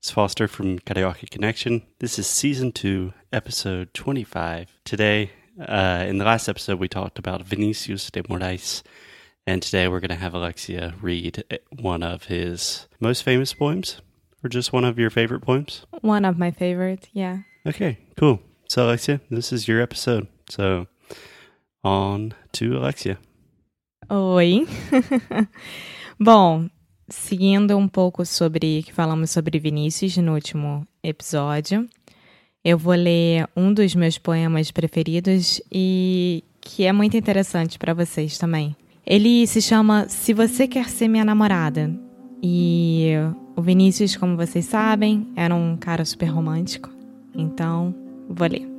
It's Foster from Karaoke Connection. This is season 2, episode 25. Today, uh, in the last episode, we talked about Vinicius de Moraes, and today we're going to have Alexia read one of his most famous poems, or just one of your favorite poems? One of my favorite, yeah. Okay, cool. So, Alexia, this is your episode. So, on to Alexia. Oi. Bom, seguindo um pouco sobre que falamos sobre Vinícius no último episódio, eu vou ler um dos meus poemas preferidos e que é muito interessante para vocês também. Ele se chama Se Você Quer Ser Minha Namorada. E o Vinícius, como vocês sabem, era um cara super romântico. Então, vou ler.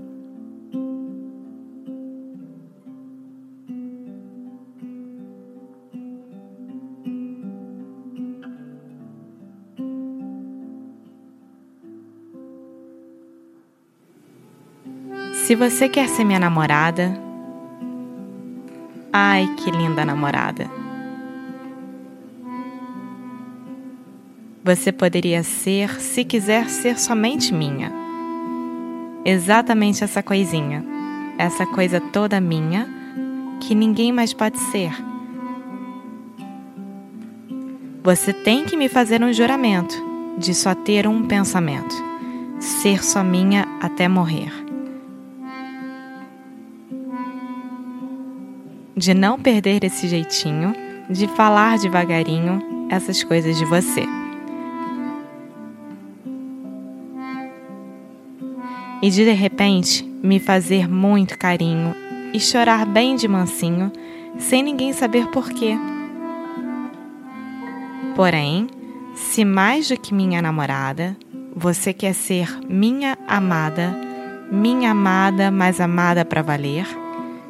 Se você quer ser minha namorada, ai que linda namorada. Você poderia ser se quiser ser somente minha. Exatamente essa coisinha, essa coisa toda minha que ninguém mais pode ser. Você tem que me fazer um juramento de só ter um pensamento, ser só minha até morrer. De não perder esse jeitinho, de falar devagarinho essas coisas de você. E de de repente me fazer muito carinho e chorar bem de mansinho, sem ninguém saber porquê. Porém, se mais do que minha namorada, você quer ser minha amada, minha amada, mais amada para valer,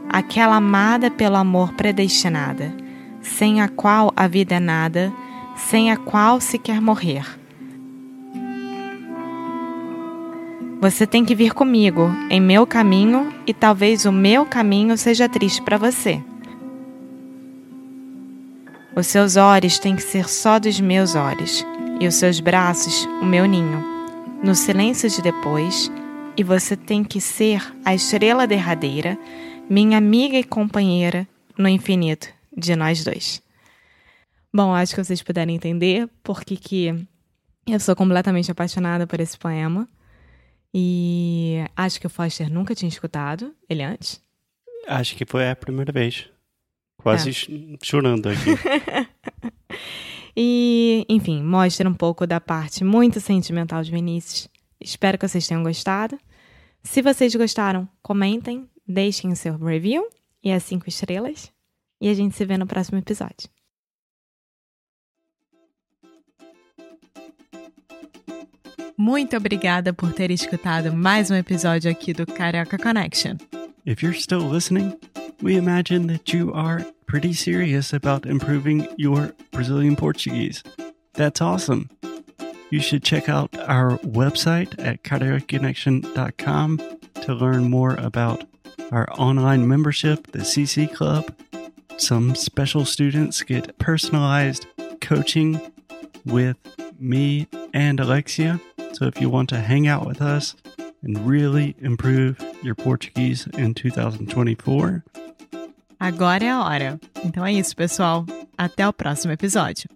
aquela amada pelo amor predestinada, sem a qual a vida é nada, sem a qual se quer morrer. Você tem que vir comigo em meu caminho e talvez o meu caminho seja triste para você. Os seus olhos têm que ser só dos meus olhos e os seus braços o meu ninho. No silêncio de depois, e você tem que ser a estrela derradeira minha amiga e companheira no infinito de nós dois. Bom, acho que vocês puderam entender porque que eu sou completamente apaixonada por esse poema. E acho que o Foster nunca tinha escutado ele antes. Acho que foi a primeira vez. Quase é. chorando aqui. e, enfim, mostra um pouco da parte muito sentimental de Vinícius. Espero que vocês tenham gostado. Se vocês gostaram, comentem, deixem o seu review e as cinco estrelas. E a gente se vê no próximo episódio. Muito obrigada por ter escutado mais um episódio aqui do Carioca Connection. If you're still listening, we imagine that you are pretty serious about improving your Brazilian Portuguese. That's awesome. You should check out our website at karaokeconnection.com to learn more about our online membership, the CC Club. Some special students get personalized coaching with me and Alexia. So if you want to hang out with us and really improve your Portuguese in 2024, agora é a hora. Então é isso, pessoal. Até o próximo episódio.